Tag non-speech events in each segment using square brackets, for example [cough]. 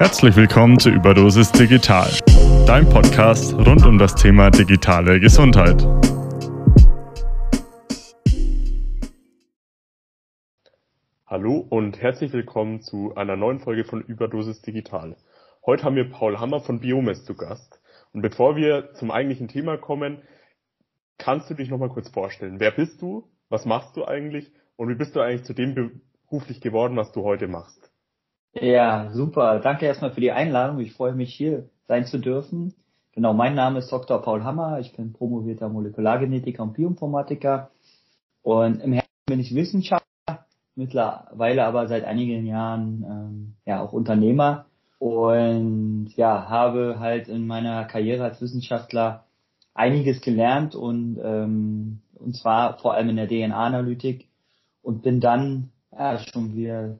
Herzlich willkommen zu Überdosis Digital, dein Podcast rund um das Thema digitale Gesundheit. Hallo und herzlich willkommen zu einer neuen Folge von Überdosis Digital. Heute haben wir Paul Hammer von Biomes zu Gast. Und bevor wir zum eigentlichen Thema kommen, kannst du dich nochmal kurz vorstellen. Wer bist du? Was machst du eigentlich? Und wie bist du eigentlich zu dem beruflich geworden, was du heute machst? Ja, super. Danke erstmal für die Einladung. Ich freue mich hier sein zu dürfen. Genau, mein Name ist Dr. Paul Hammer. Ich bin promovierter Molekulargenetiker und Bioinformatiker. Und im Herzen bin ich Wissenschaftler, mittlerweile aber seit einigen Jahren ähm, ja auch Unternehmer und ja, habe halt in meiner Karriere als Wissenschaftler einiges gelernt und ähm, und zwar vor allem in der DNA-Analytik und bin dann ja, schon wieder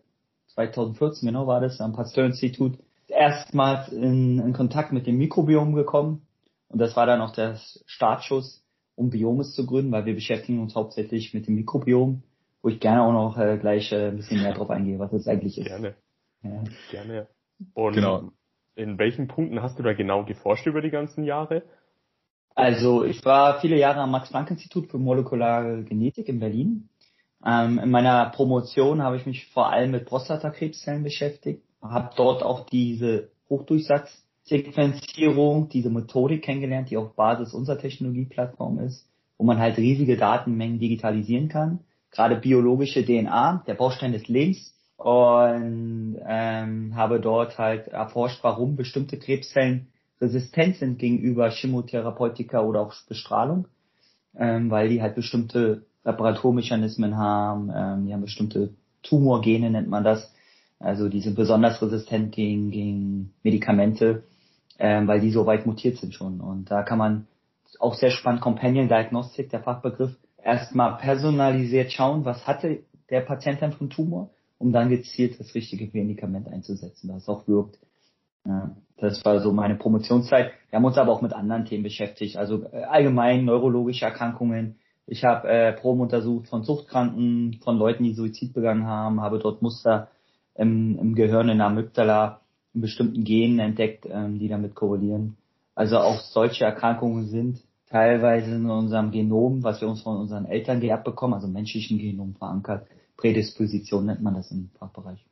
2014 genau war das, am Pasteur-Institut, erstmals in, in Kontakt mit dem Mikrobiom gekommen. Und das war dann auch der Startschuss, um Biomes zu gründen, weil wir beschäftigen uns hauptsächlich mit dem Mikrobiom, wo ich gerne auch noch äh, gleich äh, ein bisschen mehr drauf eingehe, was das eigentlich ist. Gerne. Ja. Gerne. Und genau. in welchen Punkten hast du da genau geforscht über die ganzen Jahre? Also ich war viele Jahre am Max-Planck-Institut für molekulare Genetik in Berlin ähm, in meiner Promotion habe ich mich vor allem mit Prostatakrebszellen beschäftigt, habe dort auch diese Hochdurchsatzsequenzierung, diese Methodik kennengelernt, die auf Basis unserer Technologieplattform ist, wo man halt riesige Datenmengen digitalisieren kann. Gerade biologische DNA, der Baustein des Lebens. Und ähm, habe dort halt erforscht, warum bestimmte Krebszellen resistent sind gegenüber Chemotherapeutika oder auch Bestrahlung, ähm, weil die halt bestimmte Reparaturmechanismen haben, ähm, die haben bestimmte Tumorgene, nennt man das. Also die sind besonders resistent gegen, gegen Medikamente, ähm, weil die so weit mutiert sind schon. Und da kann man auch sehr spannend Companion Diagnostik, der Fachbegriff, erstmal personalisiert schauen, was hatte der Patient dann von Tumor, um dann gezielt das richtige Medikament einzusetzen, das auch wirkt. Ja, das war so meine Promotionszeit. Wir haben uns aber auch mit anderen Themen beschäftigt, also äh, allgemein neurologische Erkrankungen, ich habe äh, Proben untersucht von Zuchtkranken, von Leuten, die Suizid begangen haben, habe dort Muster im, im Gehirn in der Amygdala in bestimmten Genen entdeckt, ähm, die damit korrelieren. Also auch solche Erkrankungen sind teilweise in unserem Genom, was wir uns von unseren Eltern geerbt bekommen, also menschlichen Genom verankert. Prädisposition nennt man das im Fachbereich.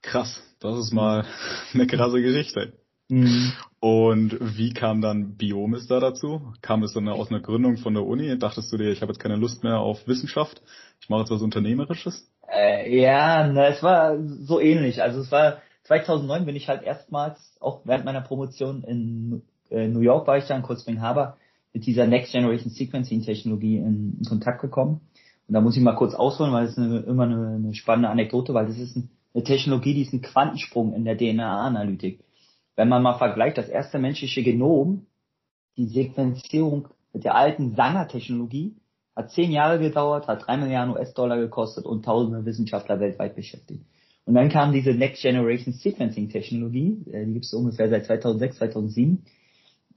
Krass, das ist mal eine krasse Geschichte. Mhm. Und wie kam dann Biomis da dazu? Kam es dann aus einer Gründung von der Uni? Dachtest du dir, ich habe jetzt keine Lust mehr auf Wissenschaft, ich mache jetzt was Unternehmerisches? Äh, ja, na, es war so ähnlich. Also es war 2009 bin ich halt erstmals, auch während meiner Promotion in äh, New York war ich dann, kurz Spring Harbor, mit dieser Next Generation Sequencing Technologie in, in, Kontakt gekommen. Und da muss ich mal kurz ausholen, weil es eine, immer eine, eine, spannende Anekdote, weil das ist ein, eine Technologie, die ist ein Quantensprung in der DNA-Analytik. Wenn man mal vergleicht, das erste menschliche Genom, die Sequenzierung mit der alten Sanger-Technologie, hat zehn Jahre gedauert, hat drei Milliarden US-Dollar gekostet und tausende Wissenschaftler weltweit beschäftigt. Und dann kam diese Next Generation Sequencing Technologie, äh, die gibt es ungefähr seit 2006, 2007.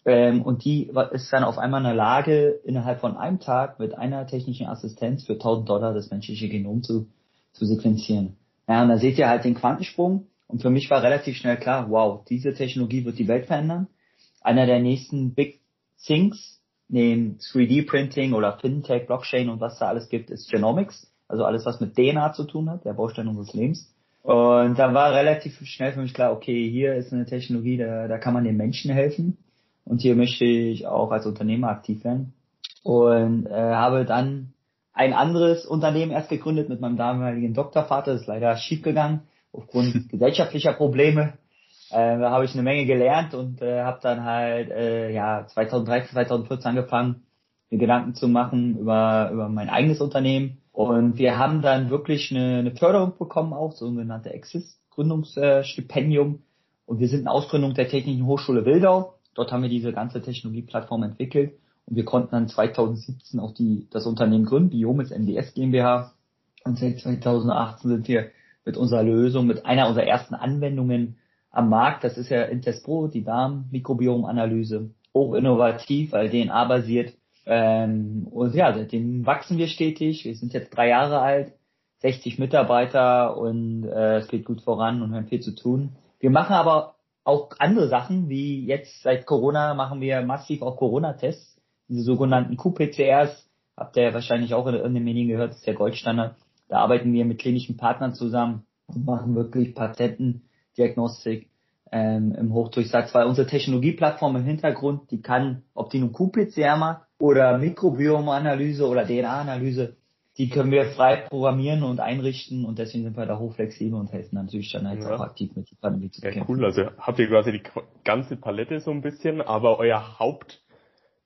Ähm, und die ist dann auf einmal in der Lage, innerhalb von einem Tag mit einer technischen Assistenz für 1000 Dollar das menschliche Genom zu, zu sequenzieren. Ja, und da seht ihr halt den Quantensprung. Und für mich war relativ schnell klar, wow, diese Technologie wird die Welt verändern. Einer der nächsten Big Things neben 3D-Printing oder Fintech, Blockchain und was da alles gibt, ist Genomics. Also alles, was mit DNA zu tun hat, der Baustein unseres Lebens. Und da war relativ schnell für mich klar, okay, hier ist eine Technologie, da, da kann man den Menschen helfen. Und hier möchte ich auch als Unternehmer aktiv werden. Und äh, habe dann ein anderes Unternehmen erst gegründet mit meinem damaligen Doktorvater. Das ist leider schiefgegangen aufgrund [laughs] gesellschaftlicher Probleme. Äh, habe ich eine Menge gelernt und äh, habe dann halt äh, ja 2013, 2014 angefangen, mir Gedanken zu machen über über mein eigenes Unternehmen und wir haben dann wirklich eine, eine Förderung bekommen, auch sogenannte Exis Gründungsstipendium und wir sind eine Ausgründung der Technischen Hochschule Wildau. Dort haben wir diese ganze Technologieplattform entwickelt und wir konnten dann 2017 auch die das Unternehmen gründen, Biomis MDS GmbH und seit 2018 sind wir mit unserer Lösung, mit einer unserer ersten Anwendungen am Markt. Das ist ja Intespro, die Darmmikrobiomanalyse. Hoch innovativ, weil DNA-basiert. Ähm, und ja, seitdem wachsen wir stetig. Wir sind jetzt drei Jahre alt, 60 Mitarbeiter und äh, es geht gut voran und haben viel zu tun. Wir machen aber auch andere Sachen, wie jetzt seit Corona machen wir massiv auch Corona-Tests, diese sogenannten QPCRs, habt ihr wahrscheinlich auch in den Medien gehört, das ist der Goldstandard. Da arbeiten wir mit klinischen Partnern zusammen und machen wirklich Patientendiagnostik ähm, im Hochdurchsatz, weil unsere Technologieplattform im Hintergrund, die kann, ob die nun QPCR macht oder Mikrobiomanalyse oder DNA-Analyse, die können wir frei programmieren und einrichten und deswegen sind wir da hochflexibel und helfen natürlich dann halt ja. auch aktiv mit der Pandemie zu kämpfen. Ja, cool, also habt ihr quasi die ganze Palette so ein bisschen, aber euer Hauptgebiet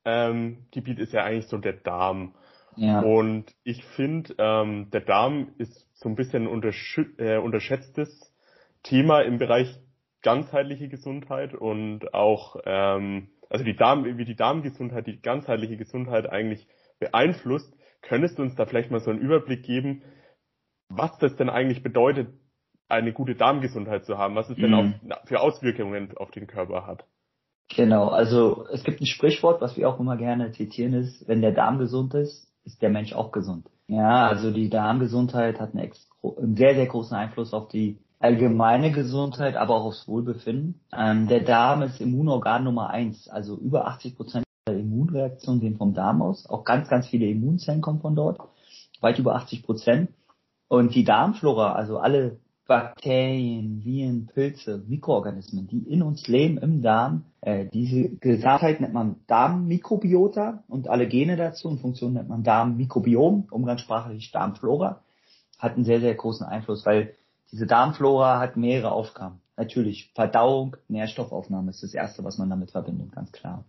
ähm, ist ja eigentlich so der Darm. Ja. Und ich finde, ähm, der Darm ist so ein bisschen äh, unterschätztes Thema im Bereich ganzheitliche Gesundheit und auch ähm, also die Darm, wie die Darmgesundheit, die ganzheitliche Gesundheit eigentlich beeinflusst. Könntest du uns da vielleicht mal so einen Überblick geben, was das denn eigentlich bedeutet, eine gute Darmgesundheit zu haben, was es denn mhm. auch für Auswirkungen auf den Körper hat? Genau, also es gibt ein Sprichwort, was wir auch immer gerne zitieren, ist, wenn der Darm gesund ist, ist der Mensch auch gesund. Ja, also die Darmgesundheit hat einen, einen sehr, sehr großen Einfluss auf die allgemeine Gesundheit, aber auch aufs Wohlbefinden. Ähm, der Darm ist Immunorgan Nummer eins, also über 80 Prozent der Immunreaktionen gehen vom Darm aus. Auch ganz, ganz viele Immunzellen kommen von dort, weit über 80 Prozent. Und die Darmflora, also alle Bakterien, Viren, Pilze, Mikroorganismen, die in uns leben im Darm, äh, diese Gesamtheit nennt man Darmmikrobiota und alle Gene dazu und Funktionen nennt man Darmmikrobiom, umgangssprachlich Darmflora, hat einen sehr, sehr großen Einfluss, weil diese Darmflora hat mehrere Aufgaben. Natürlich, Verdauung, Nährstoffaufnahme ist das Erste, was man damit verbindet, ganz klar.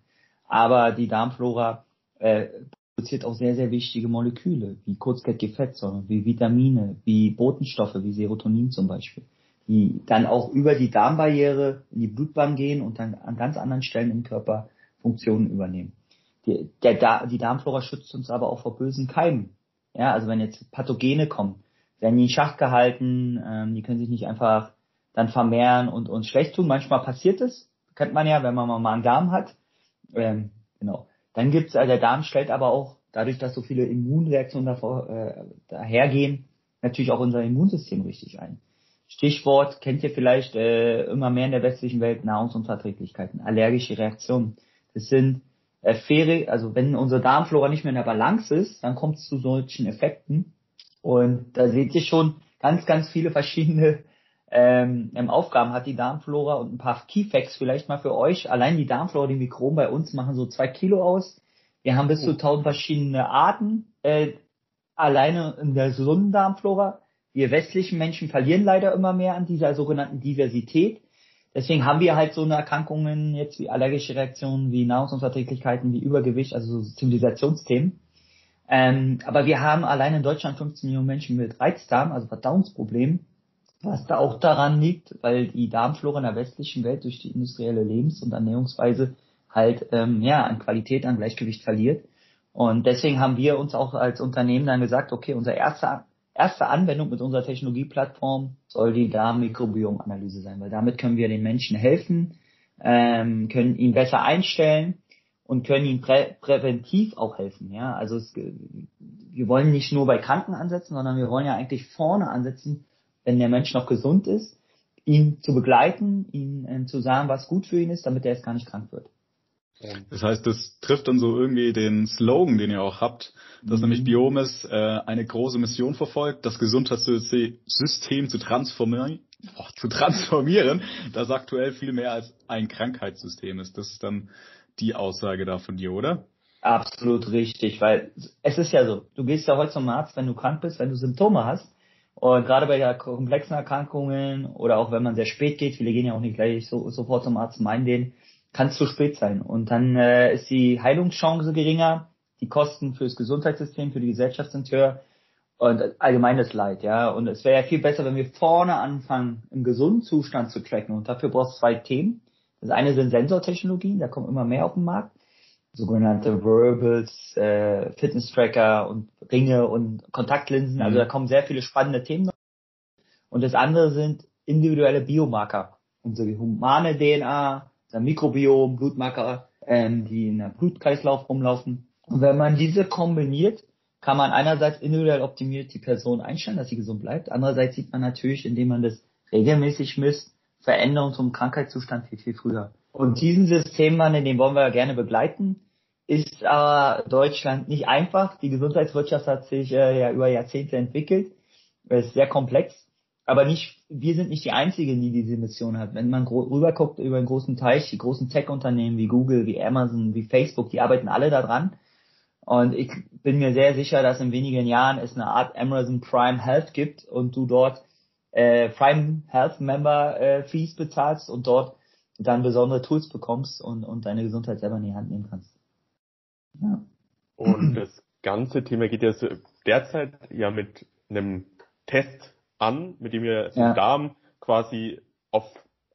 Aber die Darmflora äh, produziert auch sehr, sehr wichtige Moleküle, wie kurzkettige Fettsäuren, wie Vitamine, wie Botenstoffe, wie Serotonin zum Beispiel, die dann auch über die Darmbarriere in die Blutbahn gehen und dann an ganz anderen Stellen im Körper Funktionen übernehmen. Die, der, die Darmflora schützt uns aber auch vor bösen Keimen. Ja, also wenn jetzt Pathogene kommen, werden die in Schach gehalten, ähm, die können sich nicht einfach dann vermehren und uns schlecht tun. Manchmal passiert es, kennt man ja, wenn man mal einen Darm hat. Ähm, genau. Dann gibt's, also der Darm stellt aber auch, dadurch, dass so viele Immunreaktionen davor, äh, dahergehen, natürlich auch unser Immunsystem richtig ein. Stichwort kennt ihr vielleicht äh, immer mehr in der westlichen Welt Nahrungsunverträglichkeiten, allergische Reaktionen. Das sind äh, Fähre, also wenn unsere Darmflora nicht mehr in der Balance ist, dann kommt es zu solchen Effekten. Und da seht ihr schon ganz, ganz viele verschiedene ähm, Aufgaben hat die Darmflora und ein paar Keyfacts vielleicht mal für euch. Allein die Darmflora, die Mikroben bei uns machen so zwei Kilo aus. Wir haben bis zu tausend verschiedene Arten äh, alleine in der gesunden Darmflora. Wir westlichen Menschen verlieren leider immer mehr an dieser sogenannten Diversität. Deswegen haben wir halt so eine Erkrankungen jetzt wie allergische Reaktionen, wie Nahrungsunverträglichkeiten, wie Übergewicht, also so Zivilisationsthemen. Ähm, aber wir haben allein in Deutschland 15 Millionen Menschen mit Reizdarm, also Verdauungsproblemen, was da auch daran liegt, weil die Darmflora in der westlichen Welt durch die industrielle Lebens- und Ernährungsweise halt ähm, ja an Qualität, an Gleichgewicht verliert. Und deswegen haben wir uns auch als Unternehmen dann gesagt, okay, unsere erste, erste Anwendung mit unserer Technologieplattform soll die Darmmikrobiomanalyse sein, weil damit können wir den Menschen helfen, ähm, können ihn besser einstellen und können ihnen prä präventiv auch helfen. Ja, also es, wir wollen nicht nur bei Kranken ansetzen, sondern wir wollen ja eigentlich vorne ansetzen, wenn der Mensch noch gesund ist, ihn zu begleiten, ihm äh, zu sagen, was gut für ihn ist, damit er erst gar nicht krank wird. Das heißt, das trifft dann so irgendwie den Slogan, den ihr auch habt, dass mhm. nämlich Biomes äh, eine große Mission verfolgt, das Gesundheitssystem zu transformieren, oh, zu transformieren, das aktuell viel mehr als ein Krankheitssystem ist. Das ist dann die Aussage da von dir, oder? Absolut richtig, weil es ist ja so, du gehst ja heute zum Arzt, wenn du krank bist, wenn du Symptome hast. Und gerade bei der komplexen Erkrankungen oder auch wenn man sehr spät geht, viele gehen ja auch nicht gleich so, sofort zum Arzt, meinen den, kann es zu spät sein. Und dann äh, ist die Heilungschance geringer, die Kosten fürs Gesundheitssystem, für die Gesellschaft sind höher und allgemeines Leid, ja. Und es wäre ja viel besser, wenn wir vorne anfangen, im gesunden Zustand zu tracken. Und dafür brauchst du zwei Themen. Das eine sind Sensortechnologien, da kommen immer mehr auf den Markt. Sogenannte Wearables, äh, Fitness-Tracker und Ringe und Kontaktlinsen. Also mhm. da kommen sehr viele spannende Themen. Und das andere sind individuelle Biomarker. Unsere humane DNA, unser Mikrobiom, Blutmarker, ähm, die in der Blutkreislauf rumlaufen. Und wenn man diese kombiniert, kann man einerseits individuell optimiert die Person einstellen, dass sie gesund bleibt. Andererseits sieht man natürlich, indem man das regelmäßig misst, Veränderung zum Krankheitszustand viel, viel früher. Und diesen Systemwandel, den wollen wir gerne begleiten, ist aber Deutschland nicht einfach. Die Gesundheitswirtschaft hat sich äh, ja über Jahrzehnte entwickelt. Ist sehr komplex. Aber nicht, wir sind nicht die Einzigen, die diese Mission hat. Wenn man rüberguckt über einen großen Teich, die großen Tech-Unternehmen wie Google, wie Amazon, wie Facebook, die arbeiten alle daran. Und ich bin mir sehr sicher, dass in wenigen Jahren es eine Art Amazon Prime Health gibt und du dort äh, Prime Health Member äh, Fees bezahlst und dort dann besondere Tools bekommst und, und deine Gesundheit selber in die Hand nehmen kannst. Ja. Und das ganze Thema geht ja so derzeit ja mit einem Test an, mit dem ihr ja. den Darm quasi auf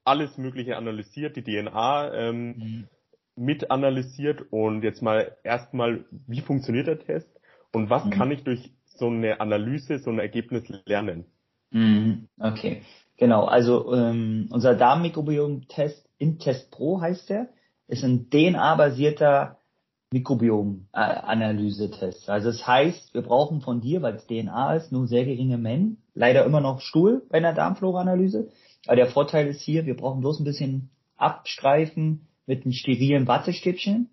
alles Mögliche analysiert, die DNA ähm, mhm. mit analysiert und jetzt mal erstmal, wie funktioniert der Test und was mhm. kann ich durch so eine Analyse, so ein Ergebnis lernen? Mhm. Okay, genau. Also ähm, unser Darmmikrobiom-Test, Intest Pro heißt der, ist ein DNA-basierter Mikrobiom-Analyse-Test. Also das heißt, wir brauchen von dir, weil es DNA ist, nur sehr geringe Mengen. Leider immer noch Stuhl bei einer Darmflora-Analyse. Aber der Vorteil ist hier, wir brauchen bloß ein bisschen abstreifen mit einem sterilen Wattestäbchen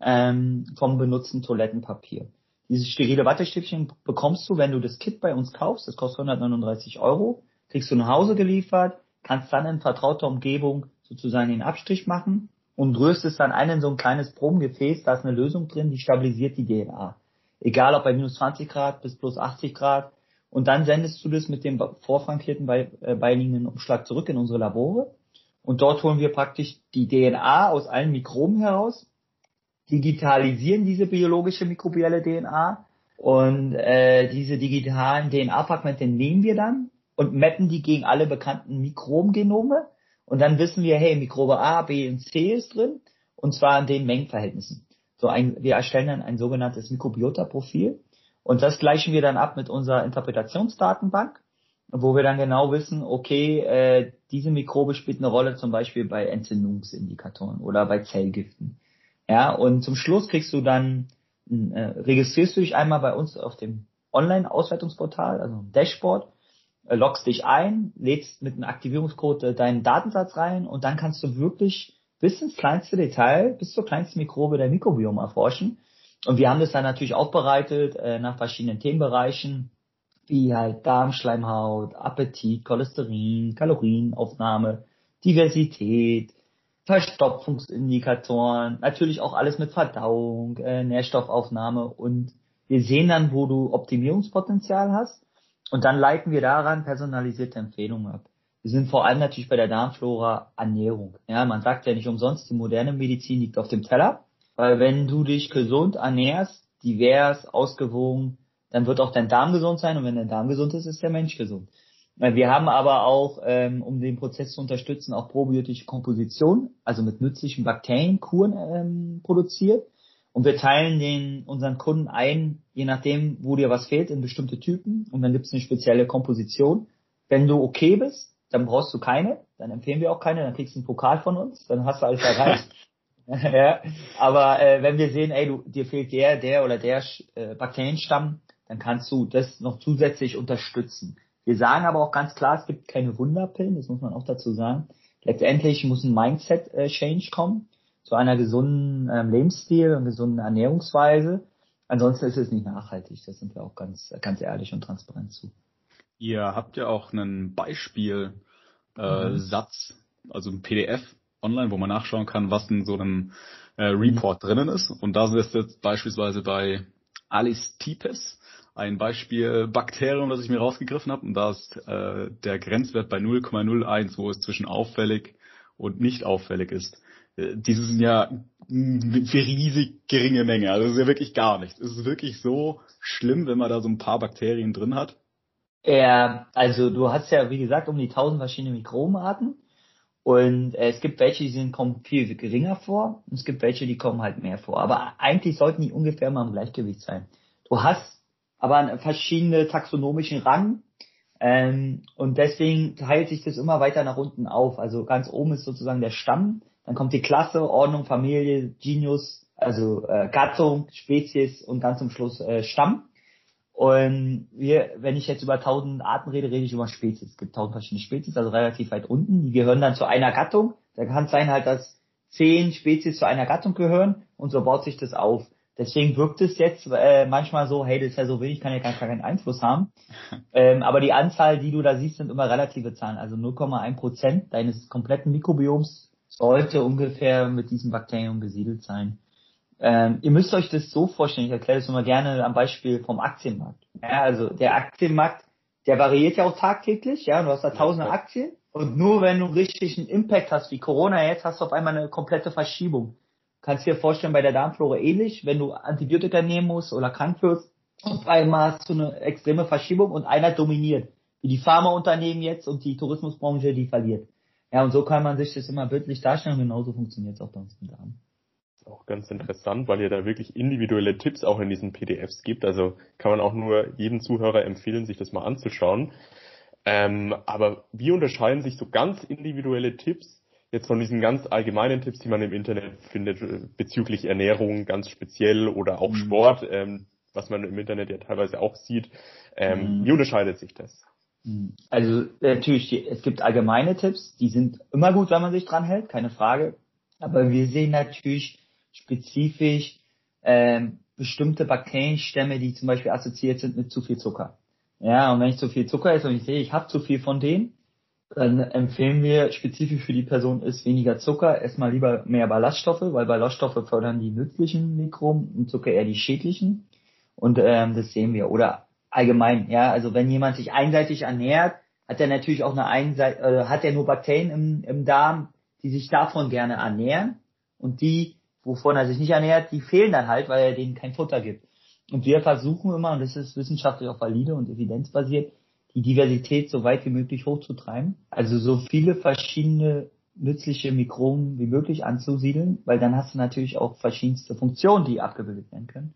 ähm, vom benutzten Toilettenpapier. Dieses sterile Wattestäbchen bekommst du, wenn du das Kit bei uns kaufst. Das kostet 139 Euro. Kriegst du nach Hause geliefert, kannst dann in vertrauter Umgebung sozusagen den Abstrich machen und rührst es dann ein in so ein kleines Probengefäß, da ist eine Lösung drin, die stabilisiert die DNA. Egal ob bei minus 20 Grad bis plus 80 Grad. Und dann sendest du das mit dem vorfrankierten äh, beiliegenden Umschlag zurück in unsere Labore. Und dort holen wir praktisch die DNA aus allen Mikroben heraus, digitalisieren diese biologische mikrobielle DNA und äh, diese digitalen DNA-Fragmente nehmen wir dann und mappen die gegen alle bekannten Mikrobengenome und dann wissen wir, hey, Mikrobe A, B und C ist drin. Und zwar in den Mengenverhältnissen. So ein, wir erstellen dann ein sogenanntes Mikrobiota-Profil. Und das gleichen wir dann ab mit unserer Interpretationsdatenbank, wo wir dann genau wissen, okay, äh, diese Mikrobe spielt eine Rolle zum Beispiel bei Entzündungsindikatoren oder bei Zellgiften. Ja, und zum Schluss kriegst du dann, äh, registrierst du dich einmal bei uns auf dem Online-Auswertungsportal, also Dashboard, äh, loggst dich ein, lädst mit einem Aktivierungscode äh, deinen Datensatz rein und dann kannst du wirklich bis ins kleinste Detail, bis zur kleinsten Mikrobe der Mikrobiom erforschen. Und wir haben das dann natürlich aufbereitet äh, nach verschiedenen Themenbereichen, wie halt Darmschleimhaut, Appetit, Cholesterin, Kalorienaufnahme, Diversität, Verstopfungsindikatoren, natürlich auch alles mit Verdauung, äh, Nährstoffaufnahme und wir sehen dann, wo du Optimierungspotenzial hast und dann leiten wir daran personalisierte Empfehlungen ab. Wir sind vor allem natürlich bei der Darmflora Ernährung. Ja, man sagt ja nicht umsonst, die moderne Medizin liegt auf dem Teller, weil wenn du dich gesund ernährst, divers, ausgewogen, dann wird auch dein Darm gesund sein und wenn dein Darm gesund ist, ist der Mensch gesund. Wir haben aber auch, ähm, um den Prozess zu unterstützen, auch probiotische Komposition, also mit nützlichen Bakterienkuren ähm, produziert. Und wir teilen den unseren Kunden ein, je nachdem, wo dir was fehlt, in bestimmte Typen. Und dann gibt es eine spezielle Komposition. Wenn du okay bist, dann brauchst du keine. Dann empfehlen wir auch keine. Dann kriegst du einen Pokal von uns. Dann hast du alles erreicht. [laughs] ja. Aber äh, wenn wir sehen, ey, du, dir fehlt der, der oder der äh, Bakterienstamm, dann kannst du das noch zusätzlich unterstützen. Wir sagen aber auch ganz klar, es gibt keine Wunderpillen. Das muss man auch dazu sagen. Letztendlich muss ein Mindset-Change äh, kommen zu einer gesunden ähm, Lebensstil und gesunden Ernährungsweise. Ansonsten ist es nicht nachhaltig. Das sind wir auch ganz, ganz ehrlich und transparent zu. Ihr habt ja auch einen Beispielsatz, äh, mhm. also ein PDF online, wo man nachschauen kann, was in so einem äh, Report mhm. drinnen ist. Und da ist jetzt beispielsweise bei Alice Tipes ein Beispiel Bakterium, das ich mir rausgegriffen habe. Und da ist äh, der Grenzwert bei 0,01, wo es zwischen auffällig und nicht auffällig ist. Äh, diese sind ja für riesig geringe Menge. Also das ist ja wirklich gar nichts. Ist es wirklich so schlimm, wenn man da so ein paar Bakterien drin hat? Ja, also du hast ja, wie gesagt, um die 1000 verschiedene Mikrobenarten. Und äh, es gibt welche, die sind, kommen viel geringer vor. Und es gibt welche, die kommen halt mehr vor. Aber eigentlich sollten die ungefähr mal im Gleichgewicht sein. Du hast aber verschiedene taxonomischen Rang. Ähm, und deswegen teilt sich das immer weiter nach unten auf. Also ganz oben ist sozusagen der Stamm dann kommt die Klasse, Ordnung, Familie, Genius, also äh, Gattung, Spezies und ganz zum Schluss äh, Stamm. Und wir, wenn ich jetzt über tausend Arten rede, rede ich über Spezies. Es gibt tausend verschiedene Spezies, also relativ weit unten. Die gehören dann zu einer Gattung. Da kann es sein halt, dass zehn Spezies zu einer Gattung gehören und so baut sich das auf. Deswegen wirkt es jetzt äh, manchmal so, hey, das ist ja so wenig, kann ja gar keinen Einfluss haben. [laughs] ähm, aber die Anzahl, die du da siehst, sind immer relative Zahlen. Also 0,1 Prozent deines kompletten Mikrobioms sollte ungefähr mit diesem Bakterium besiedelt sein. Ähm, ihr müsst euch das so vorstellen, ich erkläre das immer gerne am Beispiel vom Aktienmarkt. Ja, also der Aktienmarkt, der variiert ja auch tagtäglich, ja, du hast da tausende Aktien und nur wenn du richtig einen Impact hast, wie Corona jetzt, hast du auf einmal eine komplette Verschiebung. Kannst dir vorstellen, bei der Darmflora ähnlich, wenn du Antibiotika nehmen musst oder krank wirst, auf einmal hast du eine extreme Verschiebung und einer dominiert. Wie die Pharmaunternehmen jetzt und die Tourismusbranche, die verliert. Ja, und so kann man sich das immer bildlich darstellen genauso funktioniert es auch bei uns im Darm auch ganz interessant, weil ihr da wirklich individuelle Tipps auch in diesen PDFs gibt. Also kann man auch nur jedem Zuhörer empfehlen, sich das mal anzuschauen. Ähm, aber wie unterscheiden sich so ganz individuelle Tipps jetzt von diesen ganz allgemeinen Tipps, die man im Internet findet, äh, bezüglich Ernährung ganz speziell oder auch mhm. Sport, ähm, was man im Internet ja teilweise auch sieht. Ähm, mhm. Wie unterscheidet sich das? Mhm. Also natürlich, es gibt allgemeine Tipps, die sind immer gut, wenn man sich dran hält, keine Frage. Aber wir sehen natürlich spezifisch ähm, bestimmte Bakterienstämme, die zum Beispiel assoziiert sind mit zu viel Zucker. Ja, und wenn ich zu viel Zucker esse und ich sehe, ich habe zu viel von denen, dann empfehlen wir spezifisch für die Person ist weniger Zucker, erstmal lieber mehr Ballaststoffe, weil Ballaststoffe fördern die nützlichen Mikroben und Zucker eher die schädlichen. Und ähm, das sehen wir. Oder allgemein, ja, also wenn jemand sich einseitig ernährt, hat er natürlich auch eine Einseit äh, hat er nur Bakterien im, im Darm, die sich davon gerne ernähren und die, wovon er sich nicht ernährt, die fehlen dann halt, weil er denen kein Futter gibt. Und wir versuchen immer, und das ist wissenschaftlich auch valide und evidenzbasiert, die Diversität so weit wie möglich hochzutreiben. Also so viele verschiedene nützliche Mikroben wie möglich anzusiedeln, weil dann hast du natürlich auch verschiedenste Funktionen, die abgebildet werden können.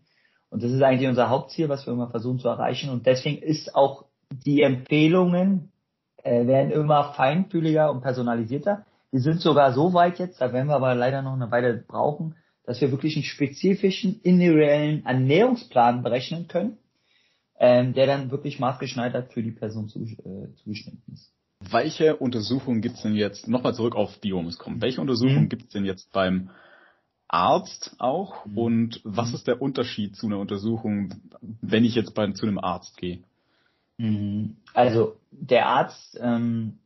Und das ist eigentlich unser Hauptziel, was wir immer versuchen zu erreichen. Und deswegen ist auch die Empfehlungen äh, werden immer feinfühliger und personalisierter. Wir sind sogar so weit jetzt, da werden wir aber leider noch eine Weile brauchen, dass wir wirklich einen spezifischen individuellen Ernährungsplan berechnen können, ähm, der dann wirklich maßgeschneidert für die Person zu, äh, zugeschnitten ist. Welche Untersuchungen gibt es denn jetzt, nochmal zurück auf Biomes kommen, welche Untersuchungen mhm. gibt es denn jetzt beim Arzt auch mhm. und was mhm. ist der Unterschied zu einer Untersuchung, wenn ich jetzt bei, zu einem Arzt gehe? Mhm. Also der Arzt ähm,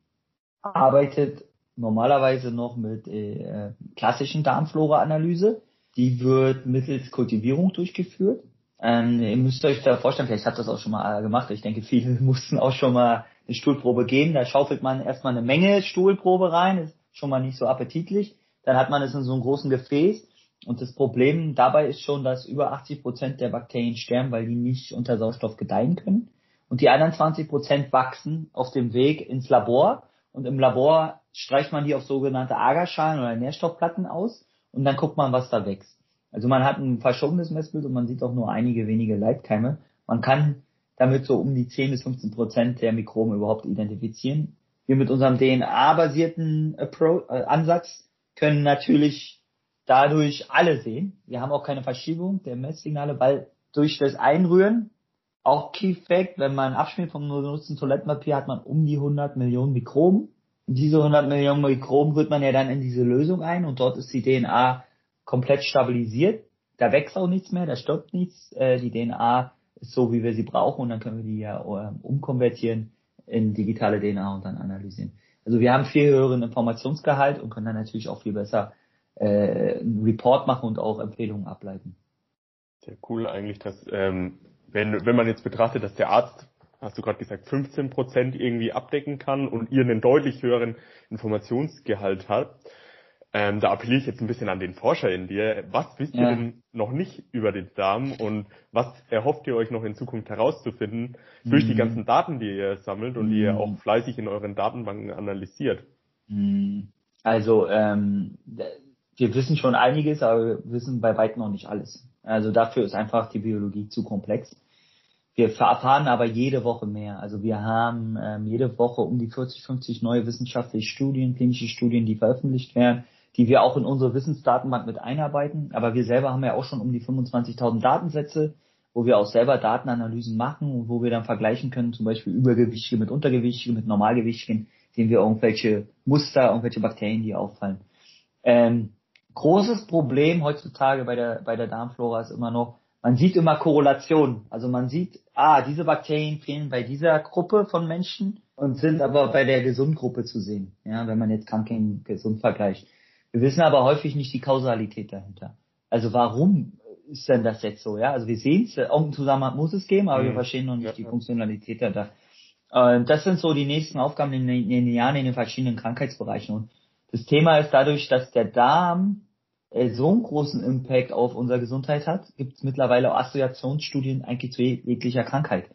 arbeitet normalerweise noch mit äh, klassischen Darmflora-Analyse. Die wird mittels Kultivierung durchgeführt. Ähm, ihr müsst euch da vorstellen, vielleicht habt ihr das auch schon mal gemacht. Ich denke, viele [laughs] mussten auch schon mal eine Stuhlprobe geben. Da schaufelt man erstmal eine Menge Stuhlprobe rein, ist schon mal nicht so appetitlich. Dann hat man es in so einem großen Gefäß. Und das Problem dabei ist schon, dass über 80 Prozent der Bakterien sterben, weil die nicht unter Sauerstoff gedeihen können. Und die anderen 20 Prozent wachsen auf dem Weg ins Labor. Und im Labor streicht man die auf sogenannte Agerschalen oder Nährstoffplatten aus. Und dann guckt man, was da wächst. Also man hat ein verschobenes Messbild und man sieht auch nur einige wenige Leitkeime. Man kann damit so um die 10 bis 15 Prozent der Mikroben überhaupt identifizieren. Wir mit unserem DNA-basierten äh, Ansatz können natürlich dadurch alle sehen. Wir haben auch keine Verschiebung der Messsignale, weil durch das Einrühren, auch Key Fact, wenn man abschmiert vom benutzten Toilettenpapier, hat man um die 100 Millionen Mikroben. Diese 100 Millionen Mikroben rührt man ja dann in diese Lösung ein und dort ist die DNA komplett stabilisiert. Da wächst auch nichts mehr, da stirbt nichts. Äh, die DNA ist so, wie wir sie brauchen und dann können wir die ja äh, umkonvertieren in digitale DNA und dann analysieren. Also wir haben viel höheren Informationsgehalt und können dann natürlich auch viel besser äh, einen Report machen und auch Empfehlungen ableiten. Sehr cool eigentlich, dass ähm, wenn, wenn man jetzt betrachtet, dass der Arzt, hast du gerade gesagt, 15 Prozent irgendwie abdecken kann und ihr einen deutlich höheren Informationsgehalt habt, ähm, da appelliere ich jetzt ein bisschen an den Forscher in dir. Was wisst ja. ihr denn noch nicht über den Darm und was erhofft ihr euch noch in Zukunft herauszufinden mhm. durch die mhm. ganzen Daten, die ihr sammelt und mhm. die ihr mhm. auch fleißig in euren Datenbanken analysiert? Mhm. Also ähm, wir wissen schon einiges, aber wir wissen bei weitem noch nicht alles. Also dafür ist einfach die Biologie zu komplex. Wir erfahren aber jede Woche mehr. Also wir haben ähm, jede Woche um die 40, 50 neue wissenschaftliche Studien, klinische Studien, die veröffentlicht werden die wir auch in unsere Wissensdatenbank mit einarbeiten. Aber wir selber haben ja auch schon um die 25.000 Datensätze wo wir auch selber Datenanalysen machen und wo wir dann vergleichen können, zum Beispiel Übergewichtige mit Untergewichtigen, mit Normalgewichtigen, sehen wir irgendwelche Muster, irgendwelche Bakterien, die auffallen. Ähm, großes Problem heutzutage bei der, bei der Darmflora ist immer noch, man sieht immer Korrelationen. Also man sieht, ah, diese Bakterien fehlen bei dieser Gruppe von Menschen und sind aber bei der Gesundgruppe zu sehen. Ja, wenn man jetzt Kranken gesund vergleicht. Wir wissen aber häufig nicht die Kausalität dahinter. Also warum ist denn das jetzt so? Ja, also wir sehen es, irgendeinen Zusammenhang muss es geben, aber mhm. wir verstehen noch nicht ja, die Funktionalität dahinter. Und das sind so die nächsten Aufgaben in den, in den Jahren in den verschiedenen Krankheitsbereichen. Und das Thema ist dadurch, dass der Darm äh, so einen großen Impact auf unsere Gesundheit hat, gibt es mittlerweile Assoziationsstudien eigentlich zu jeglicher Krankheit.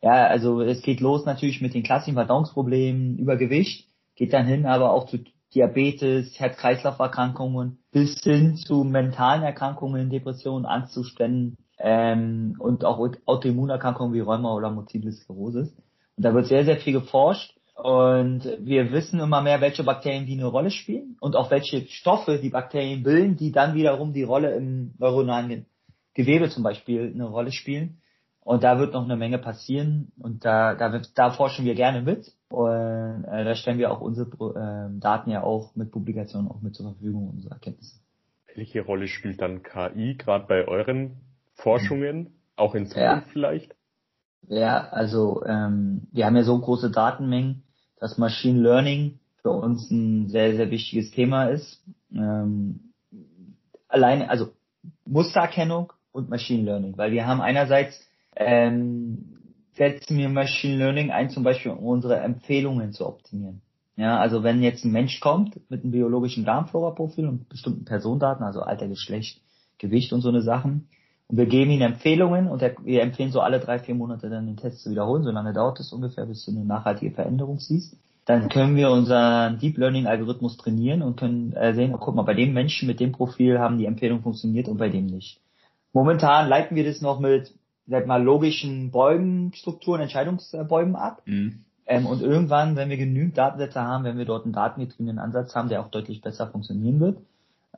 Ja, also es geht los natürlich mit den klassischen Verdauungsproblemen, Übergewicht, geht dann hin aber auch zu Diabetes, Herz-Kreislauf-Erkrankungen bis hin zu mentalen Erkrankungen, Depressionen, Angstzuständen ähm, und auch Autoimmunerkrankungen wie Rheuma oder Multiple Sklerosis. Und da wird sehr, sehr viel geforscht und wir wissen immer mehr, welche Bakterien wie eine Rolle spielen und auch welche Stoffe die Bakterien bilden, die dann wiederum die Rolle im neuronalen Gewebe zum Beispiel eine Rolle spielen. Und da wird noch eine Menge passieren und da, da, wird, da forschen wir gerne mit. Und äh, da stellen wir auch unsere äh, Daten ja auch mit Publikationen auch mit zur Verfügung, unsere Erkenntnisse. Welche Rolle spielt dann KI gerade bei euren Forschungen, auch in Zukunft ja. vielleicht? Ja, also ähm, wir haben ja so große Datenmengen, dass Machine Learning für uns ein sehr, sehr wichtiges Thema ist. Ähm, alleine, also Mustererkennung und Machine Learning, weil wir haben einerseits ähm, setzen wir Machine Learning ein, zum Beispiel um unsere Empfehlungen zu optimieren. Ja, also wenn jetzt ein Mensch kommt mit einem biologischen Darmflora-Profil und bestimmten Personendaten, also Alter, Geschlecht, Gewicht und so eine Sachen, und wir geben ihnen Empfehlungen und wir empfehlen so alle drei, vier Monate dann den Test zu wiederholen. So lange dauert es ungefähr, bis du eine nachhaltige Veränderung siehst. Dann können wir unseren Deep Learning Algorithmus trainieren und können äh, sehen, oh, guck mal, bei dem Menschen mit dem Profil haben die Empfehlungen funktioniert und bei dem nicht. Momentan leiten wir das noch mit, sag mal, logischen Bäumenstrukturen, Entscheidungsbäumen ab. Mhm. Ähm, und irgendwann, wenn wir genügend Datensätze haben, wenn wir dort einen datengetriebenen Ansatz haben, der auch deutlich besser funktionieren wird,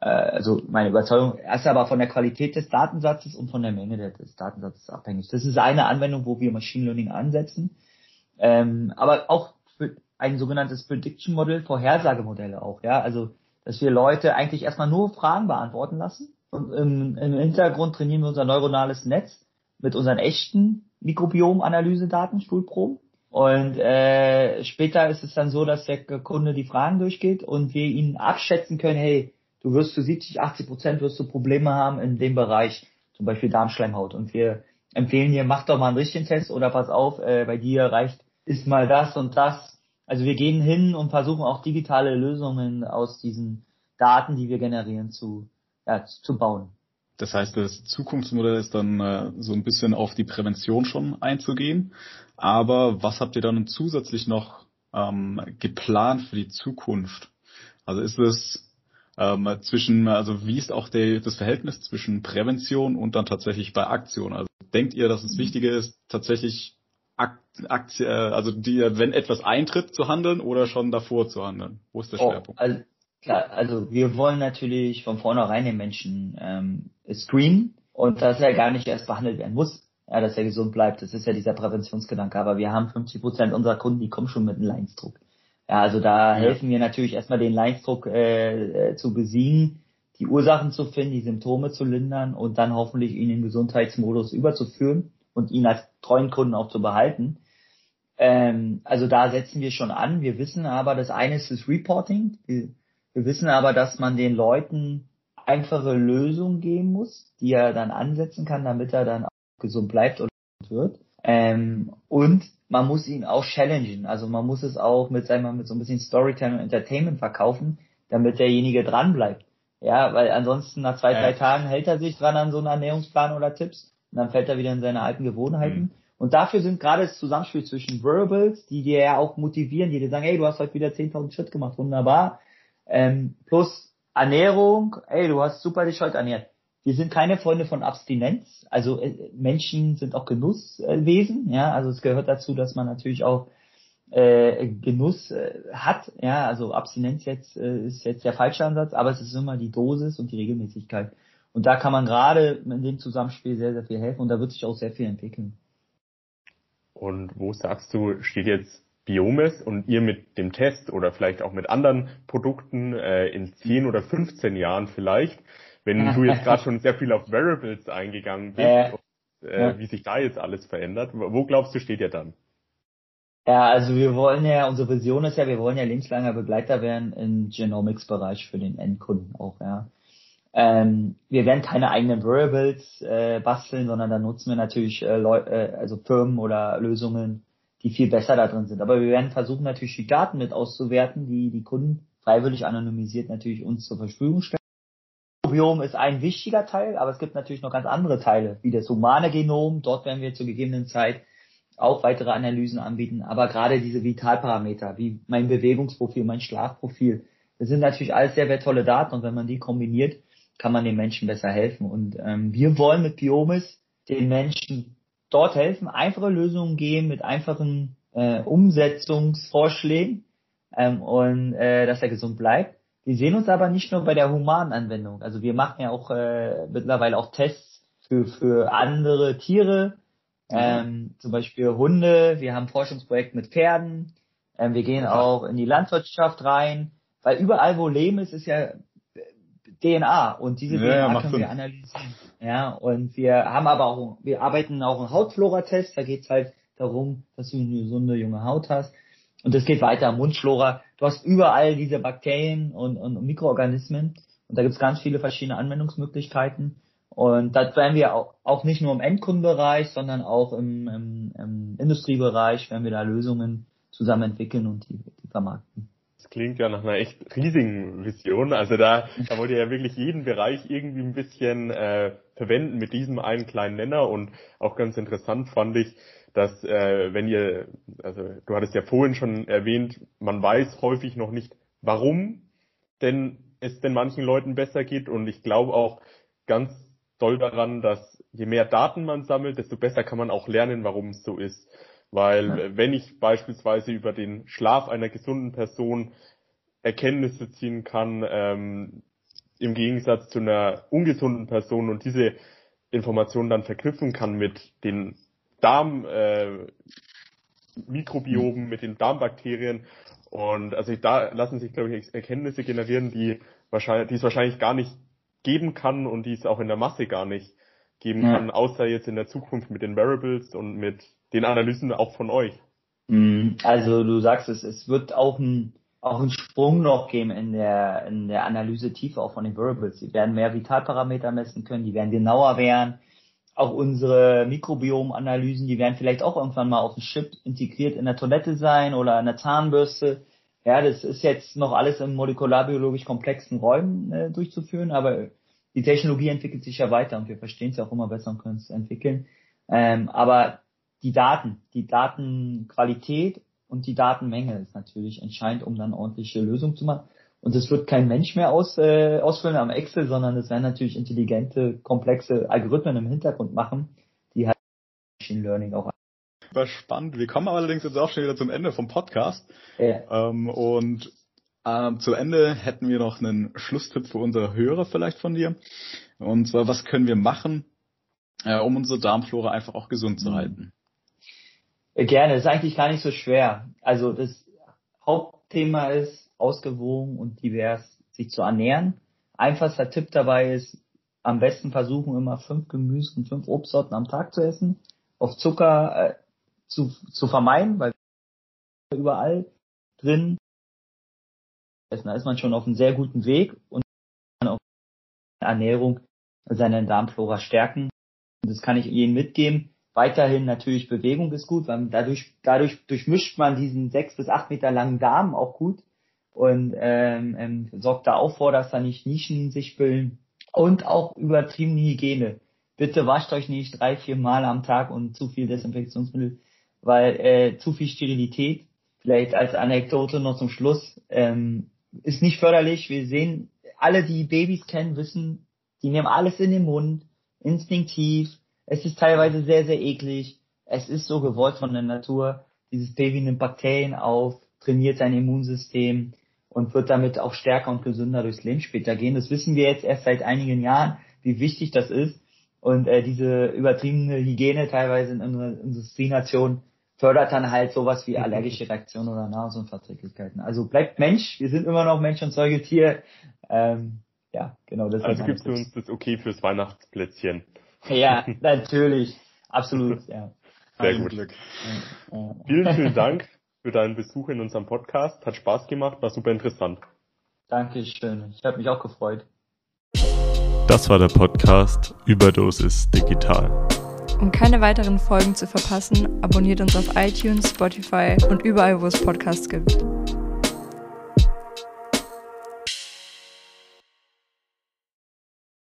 äh, also meine Überzeugung ist aber von der Qualität des Datensatzes und von der Menge des Datensatzes abhängig. Das ist eine Anwendung, wo wir Machine Learning ansetzen, ähm, aber auch für ein sogenanntes Prediction Model, Vorhersagemodelle auch, ja, also dass wir Leute eigentlich erstmal nur Fragen beantworten lassen und im, im Hintergrund trainieren wir unser neuronales Netz mit unseren echten Mikrobiom-Analysedaten, Stuhlproben. Und äh, später ist es dann so, dass der Kunde die Fragen durchgeht und wir ihn abschätzen können, hey, du wirst zu 70, 80 Prozent wirst du Probleme haben in dem Bereich, zum Beispiel Darmschleimhaut. Und wir empfehlen dir, mach doch mal einen richtigen Test oder pass auf, äh, bei dir reicht, ist mal das und das. Also wir gehen hin und versuchen auch digitale Lösungen aus diesen Daten, die wir generieren, zu, ja, zu bauen. Das heißt, das Zukunftsmodell ist dann äh, so ein bisschen auf die Prävention schon einzugehen. Aber was habt ihr dann zusätzlich noch ähm, geplant für die Zukunft? Also ist es ähm, zwischen, also wie ist auch der, das Verhältnis zwischen Prävention und dann tatsächlich bei Aktion? Also denkt ihr, dass es wichtiger ist, tatsächlich Aktie, äh, also die, wenn etwas eintritt, zu handeln oder schon davor zu handeln? Wo ist der oh, Schwerpunkt? Also, klar, also wir wollen natürlich von vornherein den Menschen ähm, screenen und dass er gar nicht erst behandelt werden muss, ja, dass er gesund bleibt. Das ist ja dieser Präventionsgedanke. Aber wir haben 50 Prozent unserer Kunden, die kommen schon mit einem Leidensdruck. Ja, also da ja. helfen wir natürlich erstmal den Leidensdruck äh, äh, zu besiegen, die Ursachen zu finden, die Symptome zu lindern und dann hoffentlich ihn in den Gesundheitsmodus überzuführen und ihn als treuen Kunden auch zu behalten. Ähm, also da setzen wir schon an. Wir wissen aber, das eine ist das Reporting. Wir wissen aber, dass man den Leuten einfache Lösungen geben muss, die er dann ansetzen kann, damit er dann auch gesund bleibt und wird. Ähm, und man muss ihn auch challengen. Also man muss es auch mit, sagen wir, mit so ein bisschen Storytelling und Entertainment verkaufen, damit derjenige dran bleibt. Ja, weil ansonsten nach zwei, ja. drei Tagen hält er sich dran an so einen Ernährungsplan oder Tipps und dann fällt er wieder in seine alten Gewohnheiten. Mhm. Und dafür sind gerade das Zusammenspiel zwischen Wearables, die dir ja auch motivieren, die dir sagen, hey, du hast heute wieder 10.000 Schritt gemacht, wunderbar, ähm, plus Ernährung, hey, du hast super dich heute ernährt. Wir sind keine Freunde von Abstinenz. Also äh, Menschen sind auch Genusswesen. Ja, also es gehört dazu, dass man natürlich auch äh, Genuss äh, hat. Ja, also Abstinenz jetzt äh, ist jetzt der falsche Ansatz, aber es ist immer die Dosis und die Regelmäßigkeit. Und da kann man gerade in dem Zusammenspiel sehr, sehr viel helfen und da wird sich auch sehr viel entwickeln. Und wo sagst du, steht jetzt Biomes und ihr mit dem Test oder vielleicht auch mit anderen Produkten äh, in 10 oder 15 Jahren vielleicht, wenn du jetzt [laughs] gerade schon sehr viel auf Variables eingegangen bist, äh, und, äh, ja. wie sich da jetzt alles verändert, wo glaubst du, steht ihr dann? Ja, also wir wollen ja, unsere Vision ist ja, wir wollen ja lebenslanger Begleiter werden im Genomics-Bereich für den Endkunden auch, ja. Ähm, wir werden keine eigenen Variables äh, basteln, sondern da nutzen wir natürlich äh, Leu äh, also Firmen oder Lösungen, die viel besser da drin sind. Aber wir werden versuchen natürlich die Daten mit auszuwerten, die die Kunden freiwillig anonymisiert natürlich uns zur Verfügung stellen. Biom ist ein wichtiger Teil, aber es gibt natürlich noch ganz andere Teile, wie das humane Genom. Dort werden wir zur gegebenen Zeit auch weitere Analysen anbieten. Aber gerade diese Vitalparameter, wie mein Bewegungsprofil, mein Schlafprofil, das sind natürlich alles sehr wertvolle Daten und wenn man die kombiniert, kann man den Menschen besser helfen. Und ähm, wir wollen mit Biomis den Menschen dort helfen, einfache Lösungen geben mit einfachen äh, Umsetzungsvorschlägen ähm, und äh, dass er gesund bleibt. Wir sehen uns aber nicht nur bei der humanen Anwendung. Also wir machen ja auch äh, mittlerweile auch Tests für, für andere Tiere, ähm, zum Beispiel Hunde. Wir haben Forschungsprojekte mit Pferden. Ähm, wir gehen auch in die Landwirtschaft rein, weil überall, wo Leben ist, ist ja DNA und diese ja, DNA können wir analysieren. Ja, und wir haben aber auch, wir arbeiten auch einen Hautflora-Test, da geht's halt darum, dass du eine gesunde junge Haut hast. Und es geht weiter, Mundflora. Du hast überall diese Bakterien und, und Mikroorganismen und da gibt's ganz viele verschiedene Anwendungsmöglichkeiten. Und das werden wir auch, auch nicht nur im Endkundenbereich, sondern auch im, im, im Industriebereich werden wir da Lösungen zusammen entwickeln und die, die vermarkten klingt ja nach einer echt riesigen Vision. Also da, da wollt ihr ja wirklich jeden Bereich irgendwie ein bisschen äh, verwenden mit diesem einen kleinen Nenner und auch ganz interessant fand ich, dass äh, wenn ihr, also du hattest ja vorhin schon erwähnt, man weiß häufig noch nicht, warum denn es denn manchen Leuten besser geht und ich glaube auch ganz doll daran, dass je mehr Daten man sammelt, desto besser kann man auch lernen, warum es so ist. Weil ja. wenn ich beispielsweise über den Schlaf einer gesunden Person Erkenntnisse ziehen kann, ähm, im Gegensatz zu einer ungesunden Person und diese Informationen dann verknüpfen kann mit den Darm äh, Mikrobiomen, mit den Darmbakterien und also da lassen sich glaube ich Erkenntnisse generieren, die wahrscheinlich, die es wahrscheinlich gar nicht geben kann und die es auch in der Masse gar nicht geben ja. kann, außer jetzt in der Zukunft mit den Variables und mit den Analysen auch von euch. Mhm. Also du sagst es, es wird auch ein auch einen Sprung noch geben in der in der Analyse-Tiefe auch von den Variables. Sie werden mehr Vitalparameter messen können, die werden genauer werden. Auch unsere Mikrobiom-Analysen, die werden vielleicht auch irgendwann mal auf dem Chip integriert in der Toilette sein oder in der Zahnbürste. Ja, das ist jetzt noch alles in molekularbiologisch komplexen Räumen äh, durchzuführen, aber die Technologie entwickelt sich ja weiter und wir verstehen es ja auch immer besser und können es entwickeln. Ähm, aber die Daten, die Datenqualität und die Datenmenge ist natürlich entscheidend, um dann ordentliche Lösungen zu machen. Und das wird kein Mensch mehr aus, äh, ausfüllen am Excel, sondern es werden natürlich intelligente, komplexe Algorithmen im Hintergrund machen, die halt Machine Learning auch spannend. Wir kommen allerdings jetzt auch schon wieder zum Ende vom Podcast. Ja. Ähm, und ähm, zu Ende hätten wir noch einen Schlusstipp für unsere Hörer vielleicht von dir. Und zwar, was können wir machen, äh, um unsere Darmflora einfach auch gesund zu mhm. halten? Äh, gerne, das ist eigentlich gar nicht so schwer. Also das Hauptthema ist, ausgewogen und divers sich zu ernähren. Einfachster Tipp dabei ist, am besten versuchen immer fünf Gemüse und fünf Obstsorten am Tag zu essen. Auf Zucker äh, zu, zu vermeiden, weil überall drin da ist man schon auf einem sehr guten Weg und kann auch Ernährung seine Darmflora stärken. Und das kann ich Ihnen mitgeben. Weiterhin natürlich Bewegung ist gut, weil dadurch, dadurch durchmischt man diesen sechs bis acht Meter langen Darm auch gut und ähm, ähm, sorgt da auch vor, dass da nicht Nischen sich bilden und auch übertriebene Hygiene. Bitte wascht euch nicht drei, vier Mal am Tag und zu viel Desinfektionsmittel, weil äh, zu viel Sterilität. Vielleicht als Anekdote noch zum Schluss ähm, ist nicht förderlich. Wir sehen, alle, die Babys kennen, wissen, die nehmen alles in den Mund, instinktiv, es ist teilweise sehr, sehr eklig. Es ist so gewollt von der Natur. Dieses Baby nimmt Bakterien auf, trainiert sein Immunsystem und wird damit auch stärker und gesünder durchs Leben später gehen. Das wissen wir jetzt erst seit einigen Jahren. wie wichtig das ist. Und äh, diese übertriebene Hygiene teilweise in unserer Industrienation fördert dann halt sowas wie allergische Reaktionen oder Nahrungsunverträglichkeiten. Also bleibt Mensch, wir sind immer noch Mensch und Säugetier. Ähm, ja, genau. Das also gibst du uns das okay fürs Weihnachtsplätzchen. [laughs] Ja, natürlich. Absolut, ja. Sehr gut. Glück. Vielen, vielen Dank für deinen Besuch in unserem Podcast. Hat Spaß gemacht, war super interessant. Dankeschön. Ich habe mich auch gefreut. Das war der Podcast Überdosis Digital. Um keine weiteren Folgen zu verpassen, abonniert uns auf iTunes, Spotify und überall, wo es Podcasts gibt.